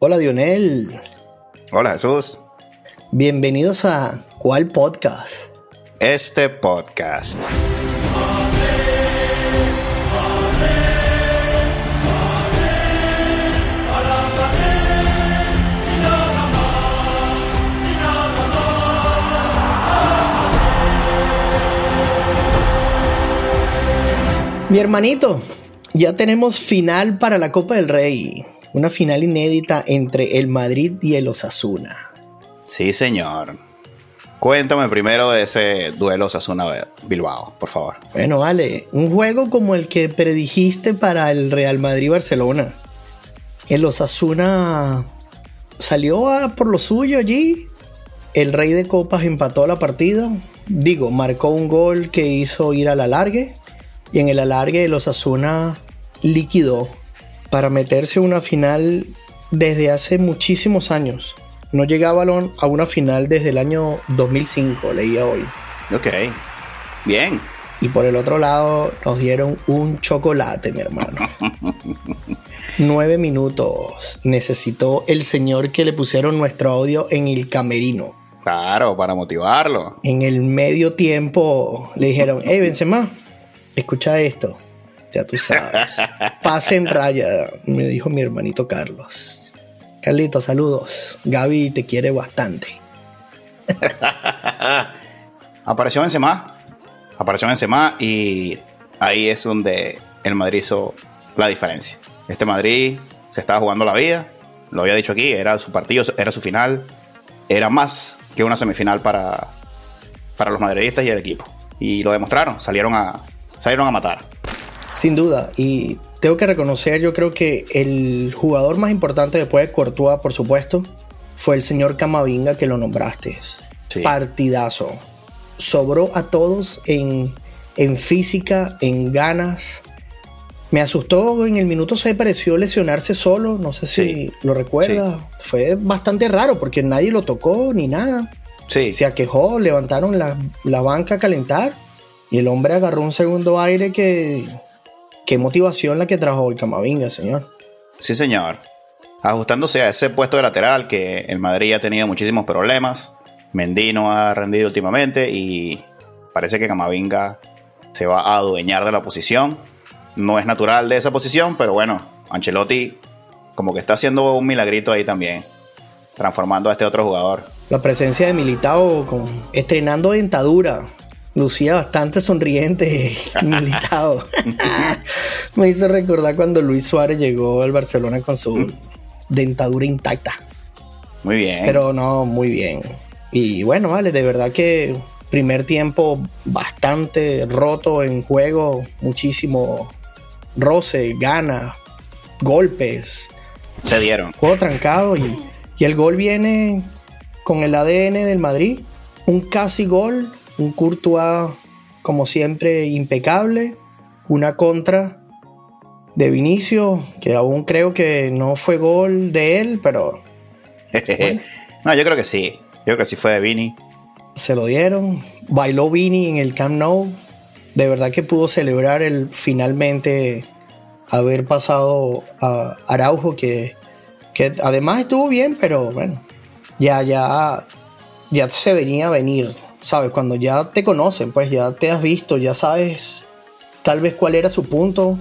Hola Dionel. Hola Jesús. Bienvenidos a ¿Cuál podcast? Este podcast. Mi hermanito, ya tenemos final para la Copa del Rey. Una final inédita entre el Madrid y el Osasuna. Sí, señor. Cuéntame primero de ese duelo Osasuna-Bilbao, por favor. Bueno, vale. Un juego como el que predijiste para el Real Madrid-Barcelona. El Osasuna salió a por lo suyo allí. El Rey de Copas empató la partida. Digo, marcó un gol que hizo ir al alargue. Y en el alargue el Osasuna liquidó para meterse a una final desde hace muchísimos años. No llegaba a una final desde el año 2005, leía hoy. Ok, bien. Y por el otro lado nos dieron un chocolate, mi hermano. Nueve minutos necesitó el señor que le pusieron nuestro audio en el camerino. Claro, para motivarlo. En el medio tiempo le dijeron, hey Benzema, escucha esto. Ya tú sabes. Pase en raya, me dijo mi hermanito Carlos. Carlito, saludos. Gaby te quiere bastante. Apareció Benzema. Apareció Benzema y ahí es donde el Madrid hizo la diferencia. Este Madrid se estaba jugando la vida. Lo había dicho aquí, era su partido, era su final. Era más que una semifinal para, para los madridistas y el equipo. Y lo demostraron, salieron a, salieron a matar. Sin duda, y tengo que reconocer, yo creo que el jugador más importante después de Courtois, por supuesto, fue el señor Camavinga que lo nombraste. Partidazo. Sobró a todos en, en física, en ganas. Me asustó en el minuto 6, pareció lesionarse solo, no sé si lo recuerda. Fue bastante raro porque nadie lo tocó ni nada. Se aquejó, levantaron la, la banca a calentar y el hombre agarró un segundo aire que qué motivación la que trajo el Camavinga, señor. Sí, señor. Ajustándose a ese puesto de lateral que el Madrid ha tenido muchísimos problemas. Mendy no ha rendido últimamente y parece que Camavinga se va a adueñar de la posición. No es natural de esa posición, pero bueno, Ancelotti como que está haciendo un milagrito ahí también, transformando a este otro jugador. La presencia de Militao con, estrenando dentadura lucía bastante sonriente, militado. Me hizo recordar cuando Luis Suárez llegó al Barcelona con su dentadura intacta. Muy bien. Pero no, muy bien. Y bueno, vale, de verdad que primer tiempo bastante roto en juego, muchísimo roce, ganas, golpes. Se dieron. Juego trancado y, y el gol viene con el ADN del Madrid. Un casi gol un Courtois, como siempre, impecable. Una contra de Vinicio, que aún creo que no fue gol de él, pero. no, yo creo que sí. Yo creo que sí fue de Vini. Se lo dieron. Bailó Vini en el Camp Nou. De verdad que pudo celebrar el finalmente haber pasado a Araujo, que, que además estuvo bien, pero bueno, ya, ya, ya se venía a venir ¿sabes? Cuando ya te conocen, pues ya te has visto, ya sabes tal vez cuál era su punto.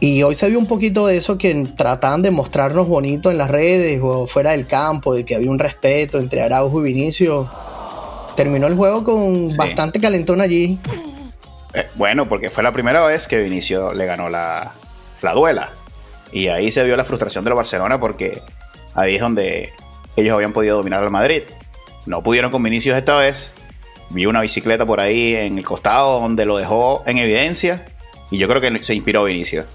Y hoy se vio un poquito de eso que trataban de mostrarnos bonito en las redes o fuera del campo, de que había un respeto entre Araujo y Vinicio. Terminó el juego con bastante calentón allí. Eh, bueno, porque fue la primera vez que Vinicio le ganó la, la duela. Y ahí se vio la frustración de la Barcelona porque ahí es donde ellos habían podido dominar al Madrid. No pudieron con Vinicius esta vez. Vi una bicicleta por ahí en el costado donde lo dejó en evidencia. Y yo creo que se inspiró Vinicius.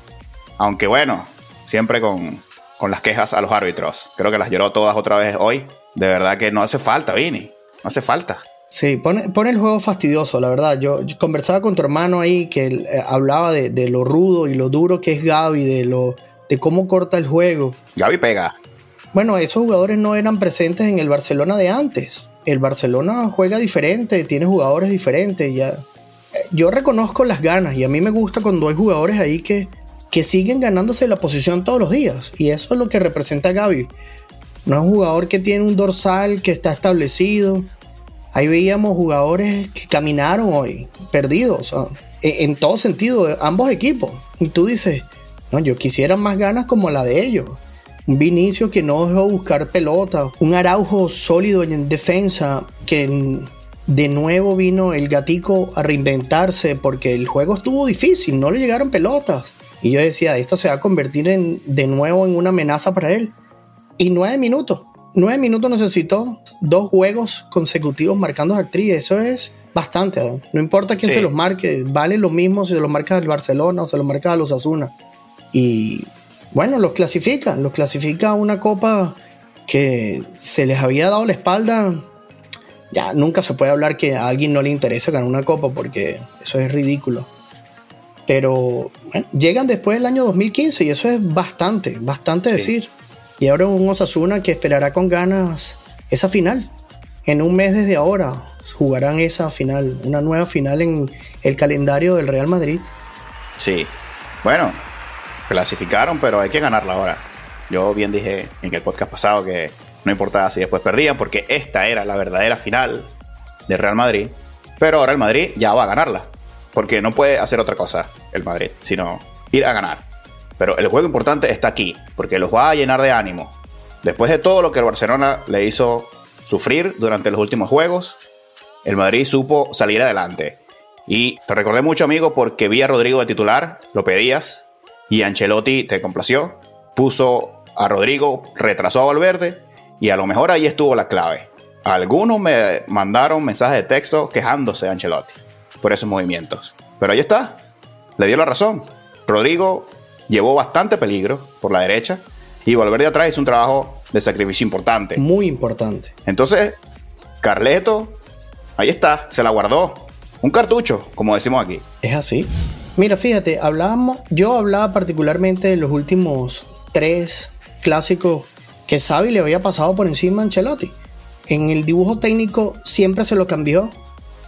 Aunque bueno, siempre con, las quejas a los árbitros. Creo que las lloró todas otra vez hoy. De verdad que no hace falta, Vini. No hace falta. Sí, pone, el juego fastidioso, la verdad. Yo, conversaba con tu hermano ahí que eh, hablaba de, lo rudo y lo duro que es Gaby, de, lo, de cómo corta el juego. Gaby pega. Bueno, esos jugadores no eran presentes en el Barcelona de antes. El Barcelona juega diferente, tiene jugadores diferentes. Ya. Yo reconozco las ganas y a mí me gusta cuando hay jugadores ahí que que siguen ganándose la posición todos los días. Y eso es lo que representa Gaby. No es un jugador que tiene un dorsal que está establecido. Ahí veíamos jugadores que caminaron hoy, perdidos, e, en todo sentido, ambos equipos. Y tú dices, no, yo quisiera más ganas como la de ellos. Un Vinicio que no dejó buscar pelota, un Araujo sólido en defensa, que de nuevo vino el gatico a reinventarse porque el juego estuvo difícil, no le llegaron pelotas. Y yo decía, esto se va a convertir en, de nuevo en una amenaza para él. Y nueve minutos. Nueve minutos necesitó dos juegos consecutivos marcando actriz. Eso es bastante. No importa quién se los marque. Vale lo mismo si se los marca al Barcelona o se los marca a los Asuna. Y bueno, los clasifica. Los clasifica a una copa que se les había dado la espalda. Ya nunca se puede hablar que a alguien no le interesa ganar una copa porque eso es ridículo. Pero bueno, llegan después del año 2015 y eso es bastante, bastante decir. Y ahora un Osasuna que esperará con ganas esa final. En un mes desde ahora jugarán esa final, una nueva final en el calendario del Real Madrid. Sí. Bueno, clasificaron, pero hay que ganarla ahora. Yo bien dije en el podcast pasado que no importaba si después perdían, porque esta era la verdadera final del Real Madrid. Pero ahora el Madrid ya va a ganarla. Porque no puede hacer otra cosa el Madrid, sino ir a ganar. Pero el juego importante está aquí, porque los va a llenar de ánimo. Después de todo lo que el Barcelona le hizo sufrir durante los últimos juegos, el Madrid supo salir adelante. Y te recordé mucho, amigo, porque vi a Rodrigo de titular, lo pedías, y Ancelotti te complació, puso a Rodrigo, retrasó a Valverde, y a lo mejor ahí estuvo la clave. Algunos me mandaron mensajes de texto quejándose de Ancelotti por esos movimientos. Pero ahí está, le dio la razón. Rodrigo llevó bastante peligro por la derecha y volver de atrás hizo un trabajo de sacrificio importante. Muy importante. Entonces, Carleto, ahí está, se la guardó. Un cartucho, como decimos aquí. Es así. Mira, fíjate, hablábamos, yo hablaba particularmente de los últimos tres clásicos que Xavi le había pasado por encima a Ancelotti. En el dibujo técnico siempre se lo cambió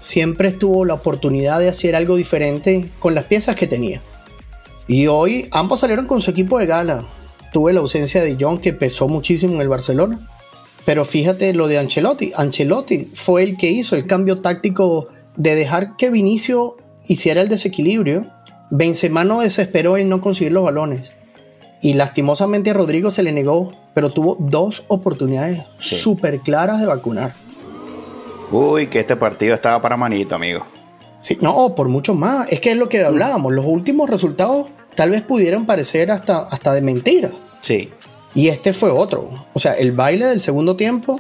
siempre estuvo la oportunidad de hacer algo diferente con las piezas que tenía. Y hoy ambos salieron con su equipo de gala. Tuve la ausencia de John que pesó muchísimo en el Barcelona. Pero fíjate lo de Ancelotti. Ancelotti fue el que hizo el cambio táctico de dejar que Vinicio hiciera el desequilibrio. Benzema no desesperó en no conseguir los balones. Y lastimosamente a Rodrigo se le negó, pero tuvo dos oportunidades súper claras de vacunar. Uy, que este partido estaba para manito, amigo. Sí, no, por mucho más. Es que es lo que hablábamos. Los últimos resultados tal vez pudieran parecer hasta, hasta de mentira. Sí. Y este fue otro. O sea, el baile del segundo tiempo.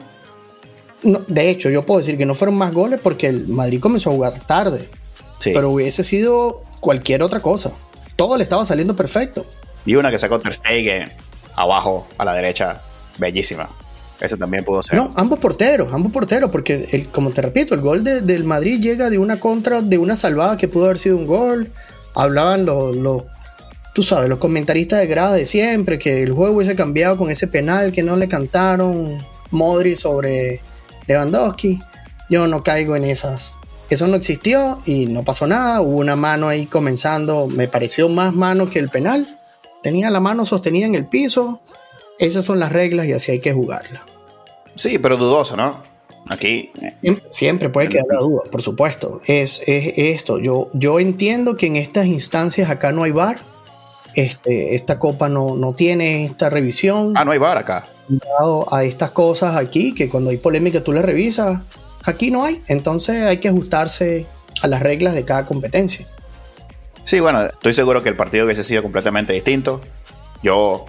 de hecho, yo puedo decir que no fueron más goles porque el Madrid comenzó a jugar tarde. Sí. Pero hubiese sido cualquier otra cosa. Todo le estaba saliendo perfecto. Y una que sacó Ter Stegen abajo a la derecha, bellísima. Ese también pudo ser. No, ambos porteros, ambos porteros, porque el, como te repito, el gol del Madrid llega de una contra, de una salvada que pudo haber sido un gol. Hablaban los, tú sabes, los comentaristas de grada de siempre, que el juego hubiese cambiado con ese penal que no le cantaron Modri sobre Lewandowski. Yo no caigo en esas. Eso no existió y no pasó nada. Hubo una mano ahí comenzando, me pareció más mano que el penal. Tenía la mano sostenida en el piso. Esas son las reglas y así hay que jugarla. Sí, pero dudoso, ¿no? Aquí. Siempre, puede quedar la duda, por supuesto. Es, esto. Yo, yo entiendo que en estas instancias acá no hay bar. Este, esta copa no, no tiene esta revisión. Ah, no hay bar acá. A estas cosas aquí, que cuando hay polémica tú las revisas. Aquí no hay. Entonces hay que ajustarse a las reglas de cada competencia. Sí, bueno, estoy seguro que el partido hubiese sido completamente distinto. Yo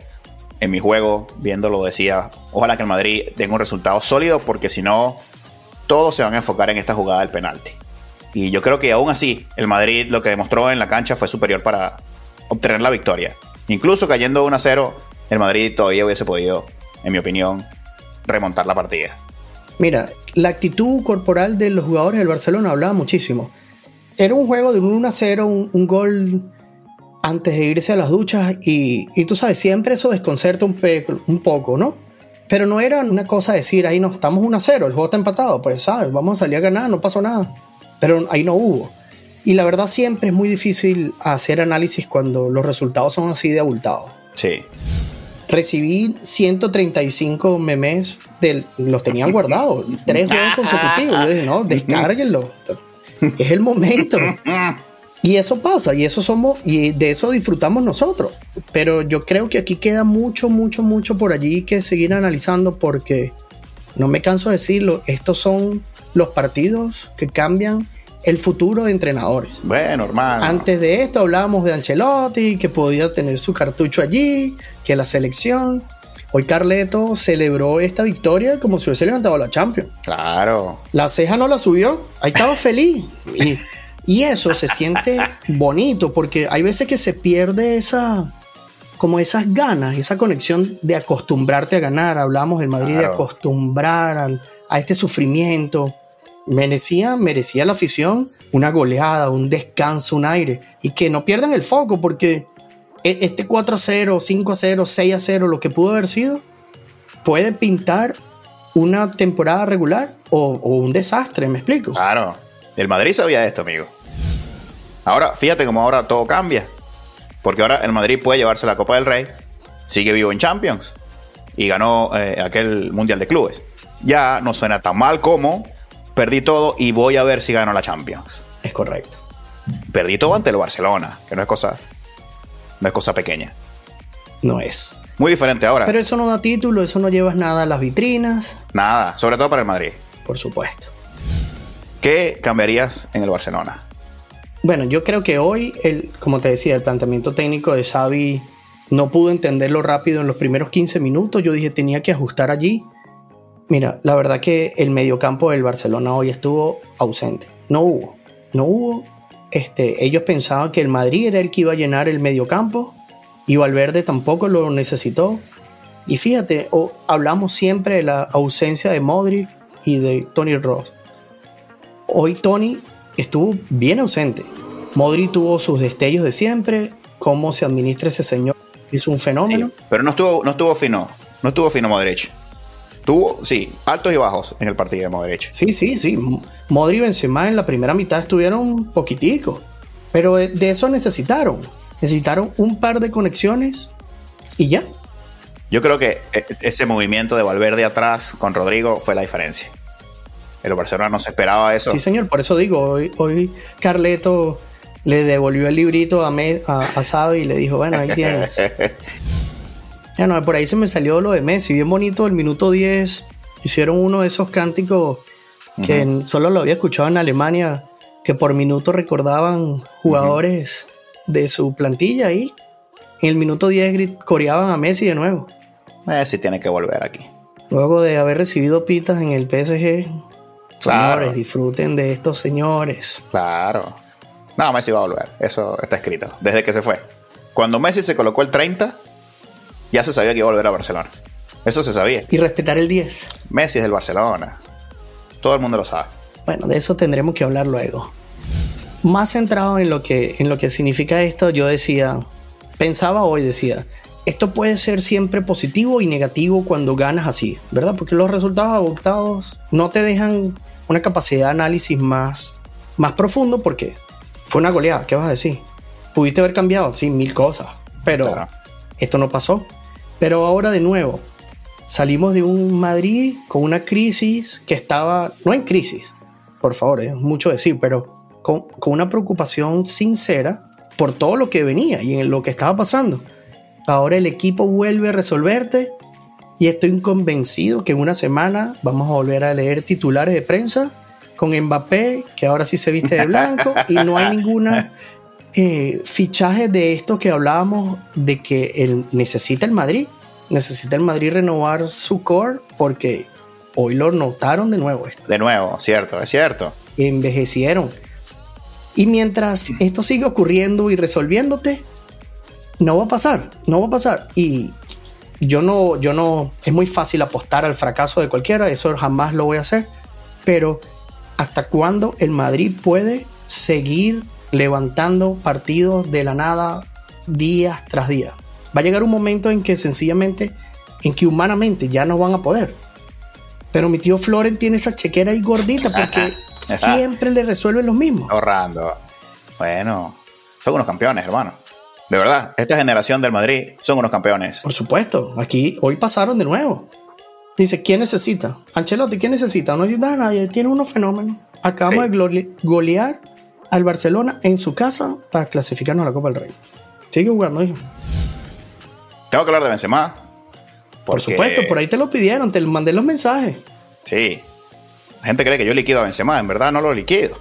en mi juego, viéndolo, decía, ojalá que el Madrid tenga un resultado sólido, porque si no, todos se van a enfocar en esta jugada del penalti. Y yo creo que aún así, el Madrid lo que demostró en la cancha fue superior para obtener la victoria. Incluso cayendo 1 a 0, el Madrid todavía hubiese podido, en mi opinión, remontar la partida. Mira, la actitud corporal de los jugadores del Barcelona hablaba muchísimo. Era un juego de un 1 a 0, un gol antes de irse a las duchas y, tú sabes, siempre eso desconcerta un, un poco, ¿no? Pero no era una cosa decir, ahí no, estamos 1 a 0, el juego está empatado, pues sabes, vamos a salir a ganar, no pasó nada. Pero ahí no hubo. Y la verdad siempre es muy difícil hacer análisis cuando los resultados son así de abultados. Sí. Recibí 135 memes, del, los tenían guardados, tres juegos consecutivos. Yo dije, no, descárguenlo. Es el momento. Y eso pasa, y eso somos, y de eso disfrutamos nosotros. Pero yo creo que aquí queda mucho, mucho, mucho por allí que seguir analizando porque no me canso de decirlo, estos son los partidos que cambian el futuro de entrenadores. Bueno, hermano. Antes de esto hablábamos de Ancelotti, que podía tener su cartucho allí, que la selección. Hoy Carleto celebró esta victoria como si hubiese levantado la Champions. Claro. La ceja no la subió, ahí estaba feliz. Y y eso se siente bonito porque hay veces que se pierde esa, como esas ganas, esa conexión de acostumbrarte a ganar. Hablamos del Madrid de acostumbrar a este sufrimiento. Merecía, merecía la afición una goleada, un descanso, un aire. Y que no pierdan el foco porque este 4-0, 5-0, 6-0, lo que pudo haber sido, puede pintar una temporada regular o, o un desastre, ¿me explico? Claro. El Madrid sabía esto, amigo. Ahora, fíjate cómo ahora todo cambia. Porque ahora el Madrid puede llevarse la Copa del Rey, sigue vivo en Champions y ganó eh, aquel Mundial de Clubes. Ya no suena tan mal como perdí todo y voy a ver si gano la Champions. Es correcto. Perdí todo ante el Barcelona, que no es cosa, no es cosa pequeña. No es. Muy diferente ahora. Pero eso no da título, eso no llevas nada a las vitrinas. Nada, sobre todo para el Madrid. Por supuesto. ¿Qué cambiarías en el Barcelona? Bueno, yo creo que hoy, el, como te decía, el planteamiento técnico de Xavi no pudo entenderlo rápido en los primeros 15 minutos. Yo dije, tenía que ajustar allí. Mira, la verdad que el mediocampo del Barcelona hoy estuvo ausente. No hubo. No hubo. Este, ellos pensaban que el Madrid era el que iba a llenar el mediocampo y Valverde tampoco lo necesitó. Y fíjate, hablamos siempre de la ausencia de Modric y de Tony Ross. Hoy Tony estuvo bien ausente. Modri tuvo sus destellos de siempre, cómo se administra ese señor hizo un fenómeno. pero no estuvo, no estuvo fino, no estuvo fino Modric. Tuvo, sí, altos y bajos en el partido de Modric. Sí, sí, sí. Modri y Benzema en la primera mitad estuvieron un poquitico, pero de eso necesitaron. Necesitaron un par de conexiones y ya. Yo creo que e, ese movimiento de Valverde atrás con Rodrigo fue la diferencia. El Barcelona no se esperaba eso. Sí, señor, por eso digo, hoy, hoy Carleto le devolvió el librito a, a, y le dijo, bueno, ahí tienes. ya no, por ahí se me salió lo de Messi, bien bonito, el minuto 10 hicieron uno de esos cánticos que solo lo había escuchado en Alemania, que por minuto recordaban jugadores de su plantilla ahí. En el minuto 10 coreaban a Messi de nuevo. Messi tiene que volver aquí. Luego de haber recibido pitas en el PSG, Señores, disfruten de estos señores. Claro. No, Messi va a volver. Eso está escrito. Desde que se fue. Cuando Messi se colocó el 30, ya se sabía que iba a volver a Barcelona. Eso se sabía. Y respetar el 10. Messi es del Barcelona. Todo el mundo lo sabe. Bueno, de eso tendremos que hablar luego. Más centrado en lo que, en lo que significa esto, yo decía, pensaba hoy, decía, esto puede ser siempre positivo y negativo cuando ganas así, ¿verdad? Porque los resultados abortados no te dejan una capacidad de análisis más, más profundo porque fue una goleada, ¿qué vas a decir? Pudiste haber cambiado, sí, mil cosas, pero esto no pasó. Pero ahora de nuevo, salimos de un Madrid con una crisis que estaba, no en crisis, por favor, es mucho decir, pero con, con una preocupación sincera por todo lo que venía y en lo que estaba pasando. Ahora el equipo vuelve a resolverte y estoy convencido que en una semana vamos a volver a leer titulares de prensa con Mbappé, que ahora sí se viste de blanco, y no hay ninguna eh, fichaje de esto que hablábamos de que él necesita el Madrid. Necesita el Madrid renovar su core porque hoy lo notaron de nuevo. Esto. De nuevo, cierto, es cierto. Envejecieron. Y mientras esto sigue ocurriendo y resolviéndote, no va a pasar, no va a pasar. Y yo no, yo no, es muy fácil apostar al fracaso de cualquiera, eso jamás lo voy a hacer, pero ¿hasta cuándo el Madrid puede seguir levantando partidos de la nada día tras día? Va a llegar un momento en que sencillamente, en que humanamente ya no van a poder. Pero mi tío Floren tiene esa chequera ahí gordita porque siempre le resuelven lo mismo. Ahorrando. Bueno, son unos campeones, hermano. De verdad, esta generación del Madrid son unos campeones. Por supuesto, aquí hoy pasaron de nuevo. Dice, ¿quién necesita? Ancelotti, ¿quién necesita? No necesita a nadie, tiene unos fenómenos. Acabamos de golear al Barcelona en su casa para clasificarnos a la Copa del Rey. Sigue jugando, hijo. Tengo que hablar de Benzema. Por supuesto, por ahí te lo pidieron, te mandé los mensajes. Sí. La gente cree que yo liquido a Benzema, en verdad no lo liquido.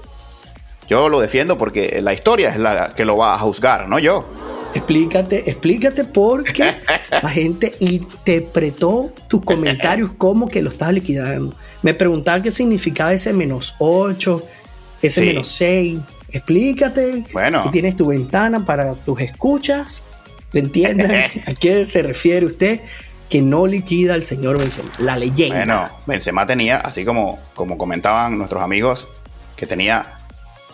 Yo lo defiendo porque la historia es la que lo va a juzgar, no yo. Explícate, explícate por qué la gente interpretó tus comentarios como que lo estás liquidando. Me preguntaba qué significaba ese menos 8, ese menos 6. Explícate. Bueno. tienes tu ventana para tus escuchas. ¿Me entiendes? ¿A qué se refiere usted? Que no liquida al señor Benzema, la leyenda. Bueno, Benzema tenía, así como, como comentaban nuestros amigos, que tenía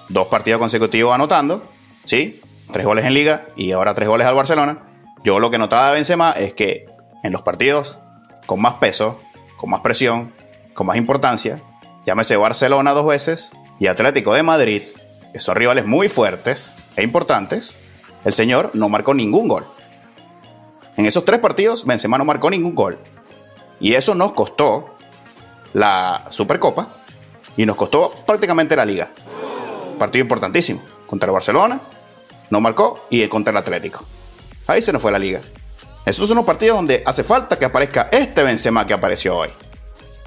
dos partidos consecutivos anotando, ¿sí? Tres goles en liga y ahora tres goles al Barcelona. Yo lo que notaba de Benzema es que en los partidos con más peso, con más presión, con más importancia, llámese Barcelona dos veces y Atlético de Madrid, que son rivales muy fuertes e importantes, el señor no marcó ningún gol. En esos tres partidos, Benzema no marcó ningún gol. Y eso nos costó la Supercopa y nos costó prácticamente la liga. Partido importantísimo. Contra el Barcelona, no marcó, y contra el Atlético. Ahí se nos fue la liga. Esos son los partidos donde hace falta que aparezca este Benzema que apareció hoy.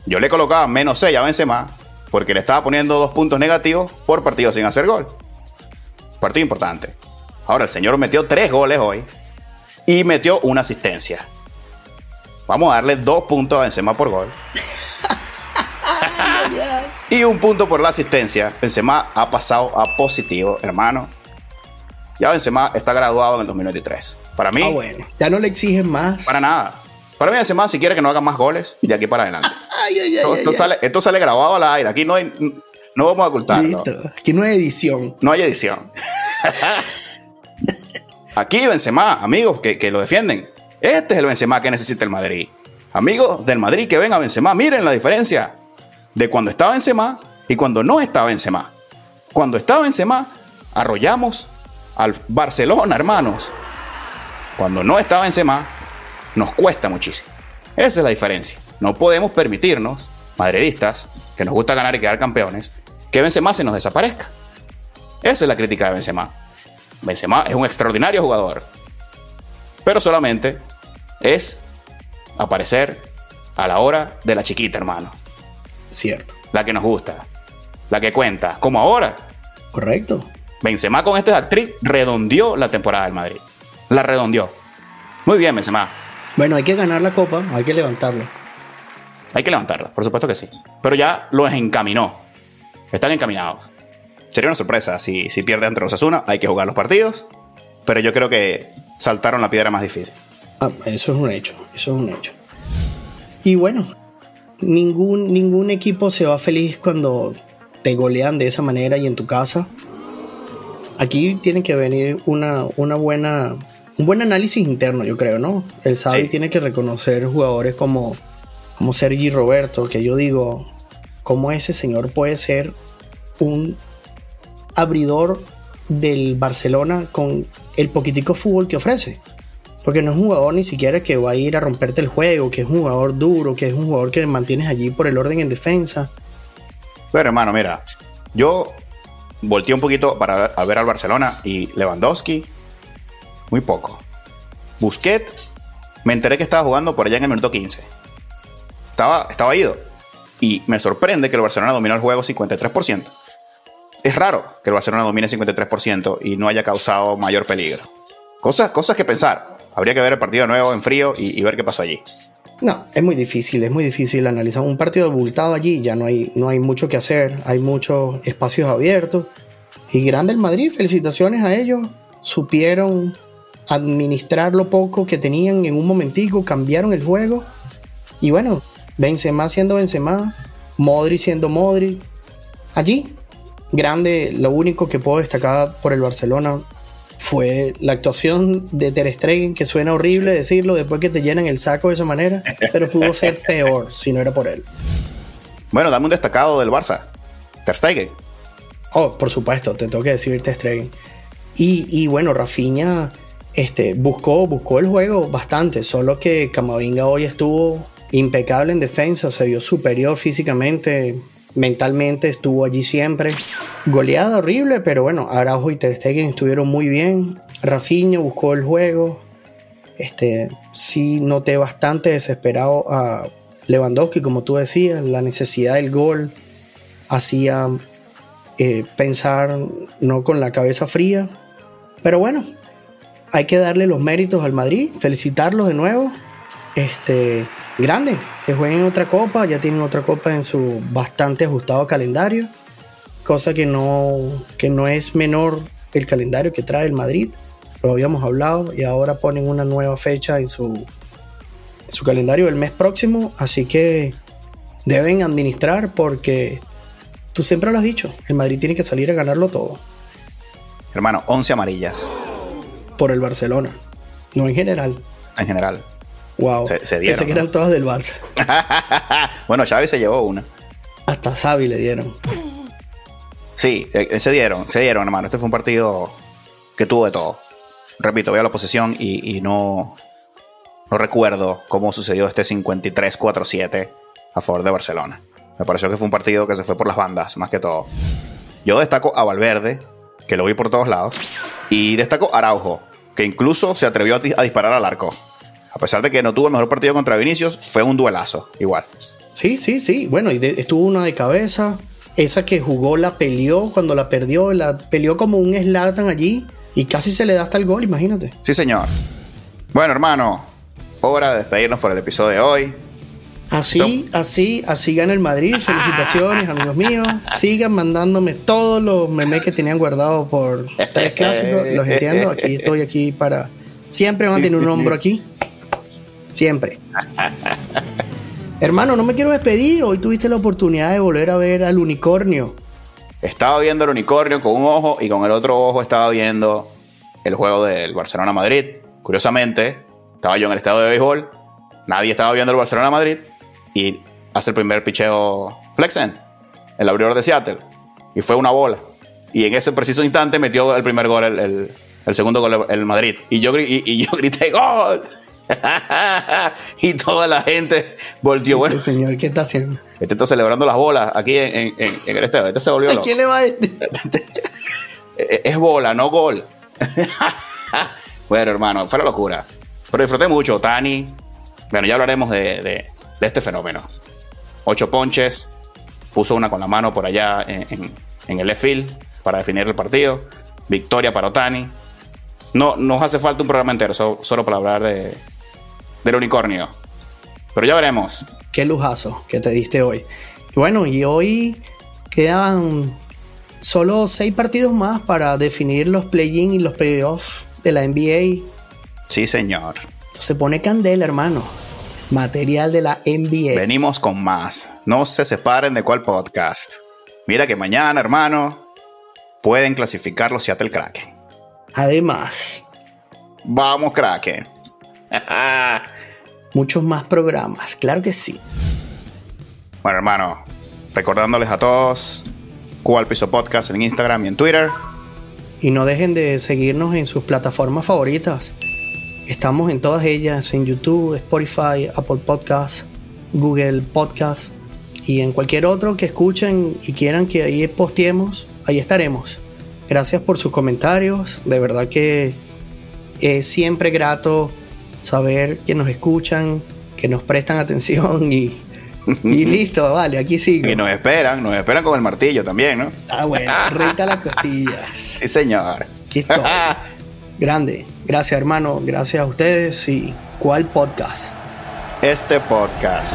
Yo le colocaba menos 6 a Benzema porque le estaba poniendo dos puntos negativos por partido sin hacer gol. Partido importante. Ahora el señor metió tres goles hoy y metió una asistencia. Vamos a darle dos puntos a Benzema por gol. y un punto por la asistencia. Benzema ha pasado a positivo, hermano. Ya Benzema está graduado en el 2023. Para mí. Ah, bueno. Ya no le exigen más. Para nada. Para mí si quiere que no haga más goles, de aquí para adelante. esto, sale, esto, sale, grabado al aire. Aquí no hay. No vamos a ocultarlo. Aquí no hay edición. No hay edición. Aquí Benzema, amigos que, que lo defienden. Este es el Benzema que necesita el Madrid. Amigos del Madrid que ven a Benzema, miren la diferencia de cuando estaba Benzema y cuando no estaba Benzema. Cuando estaba Benzema, arrollamos al Barcelona, hermanos. Cuando no estaba Benzema, nos cuesta muchísimo. Esa es la diferencia. No podemos permitirnos, madridistas, que nos gusta ganar y quedar campeones, que Benzema se nos desaparezca. Esa es la crítica de Benzema. Benzema es un extraordinario jugador. Pero solamente es aparecer a la hora de la chiquita, hermano. Cierto. La que nos gusta. La que cuenta. Como ahora. Correcto. Benzema con esta actriz redondeó la temporada del Madrid. La redondeó. Muy bien, Benzema. Bueno, hay que ganar la copa, hay que levantarla. Hay que levantarla, por supuesto que sí. Pero ya los encaminó. Están encaminados. Sería una sorpresa si, si pierde ante los Asuna. Hay que jugar los partidos. Pero yo creo que saltaron la piedra más difícil. Ah, eso es un hecho. Eso es un hecho. Y bueno, ningún, ningún equipo se va feliz cuando te golean de esa manera y en tu casa. Aquí tiene que venir una, una buena, un buen análisis interno, yo creo, ¿no? El Xavi tiene que reconocer jugadores como, como Sergi Roberto, que yo digo, ¿cómo ese señor puede ser un abridor del Barcelona con el poquitico fútbol que ofrece. Porque no es un jugador ni siquiera que va a ir a romperte el juego, que es un jugador duro, que es un jugador que mantienes allí por el orden en defensa. Pero hermano, mira, yo volteé un poquito para ver al Barcelona y Lewandowski, muy poco. Busquets, me enteré que estaba jugando por allá en el minuto 15. Estaba, estaba ido. Y me sorprende que el Barcelona dominó el juego 53% es raro que el Barcelona domine 53% y no haya causado mayor peligro. Cosas, cosas que pensar. Habría que ver el partido nuevo en frío y, ver qué pasó allí. No, es muy difícil, es muy difícil analizar un partido abultado allí, ya no hay, no hay mucho que hacer, hay muchos espacios abiertos. Y grande el Madrid, felicitaciones a ellos, supieron administrar lo poco que tenían en un momentico, cambiaron el juego. Y bueno, Benzema siendo Benzema, Modri siendo Modri. Allí grande, lo único que puedo destacar por el Barcelona fue la actuación de Ter Stegen, que suena horrible decirlo después que te llenan el saco de esa manera, pero pudo ser peor si no era por él. Bueno, dame un destacado del Barça. Ter Stegen. Oh, por supuesto, te tengo que decir Ter Stegen. Y, y bueno, Rafinha este, buscó, buscó el juego bastante, solo que Camavinga hoy estuvo impecable en defensa, se vio superior físicamente, mentalmente estuvo allí siempre. Goleada horrible, pero bueno, Araujo y Ter Stegen estuvieron muy bien. Rafinha buscó el juego. Este, sí noté bastante desesperado a Lewandowski, como tú decías, la necesidad del gol hacía eh, pensar no con la cabeza fría. Pero bueno, hay que darle los méritos al Madrid, felicitarlos de nuevo. Este, grande, que jueguen otra copa, ya tienen otra copa en su bastante ajustado calendario, cosa que no, que no es menor el calendario que trae el Madrid, lo habíamos hablado, y ahora ponen una nueva fecha en su, en su calendario el mes próximo, así que deben administrar porque tú siempre lo has dicho, el Madrid tiene que salir a ganarlo todo. Hermano, 11 amarillas. Por el Barcelona, no en general. En general. Wow. Se, dieron. Pensé que eran todas del Barça. bueno, Xavi se llevó una. Hasta Xavi le dieron. Sí, eh, se dieron, se dieron, hermano. Este fue un partido que tuvo de todo. Repito, veo la posesión y, no, no recuerdo cómo sucedió este 53-4-7 a favor de Barcelona. Me pareció que fue un partido que se fue por las bandas, más que todo. Yo destaco a Valverde, que lo vi por todos lados, y destaco a Araujo, que incluso se atrevió a disparar al arco. A pesar de que no tuvo el mejor partido contra Vinicius, fue un duelazo, igual. Sí, sí, sí. Bueno, y estuvo una de cabeza. Esa que jugó la peleó cuando la perdió, la peleó como un Slatan allí y casi se le da hasta el gol, imagínate. Sí, señor. Bueno, hermano, hora de despedirnos por el episodio de hoy. Así, así, así gana el Madrid. Felicitaciones, amigos míos. Sigan mandándome todos los memes que tenían guardados por tres clásicos. Los entiendo. Aquí estoy aquí para. Siempre van a tener un hombro aquí. Siempre. Hermano, no me quiero despedir. Hoy tuviste la oportunidad de volver a ver al unicornio. Estaba viendo el unicornio con un ojo y con el otro ojo estaba viendo el juego del Barcelona-Madrid. Curiosamente, estaba yo en el estado de béisbol. Nadie estaba viendo el Barcelona-Madrid. Y hace el primer picheo Flexen, el abridor de Seattle. Y fue una bola. Y en ese preciso instante metió el primer gol, el, segundo gol el Madrid. Y yo, y yo grité ¡Gol! y toda la gente volteó. Bueno, este señor, ¿qué está haciendo? Este está celebrando las bolas aquí en, el estadio. Este se volvió ¿A quién le va a este? es bola, no gol. bueno, hermano, fue la locura. Pero disfruté mucho. Tani. Bueno, ya hablaremos de, de, este fenómeno. Ocho ponches. Puso una con la mano por allá en, el left field para definir el partido. Victoria para Otani. No nos hace falta un programa entero, solo para hablar de, del unicornio. Pero ya veremos. Qué lujazo que te diste hoy. bueno, y hoy quedan solo seis partidos más para definir los play-in y los playoffs de la NBA. Sí, señor. Se pone candela, hermano. Material de la NBA. Venimos con más. No se separen de cuál podcast. Mira que mañana, hermano, pueden clasificar los Seattle Kraken. Además. Vamos, Kraken. Muchos más programas, claro que sí. Bueno, hermano, recordándoles a todos, Cual Piso Podcast en Instagram y en Twitter. Y no dejen de seguirnos en sus plataformas favoritas. Estamos en todas ellas, en YouTube, Spotify, Apple Podcasts, Google Podcasts y en cualquier otro que escuchen y quieran que ahí posteemos, ahí estaremos. Gracias por sus comentarios, de verdad que es siempre grato saber que nos escuchan, que nos prestan atención y, y listo, vale, aquí sigo. Y nos esperan, nos esperan con el martillo también, ¿no? Ah, bueno, renta las costillas. Sí, señor. Aquí Grande. Gracias, hermano. Gracias a ustedes. ¿Y cuál podcast? Este podcast.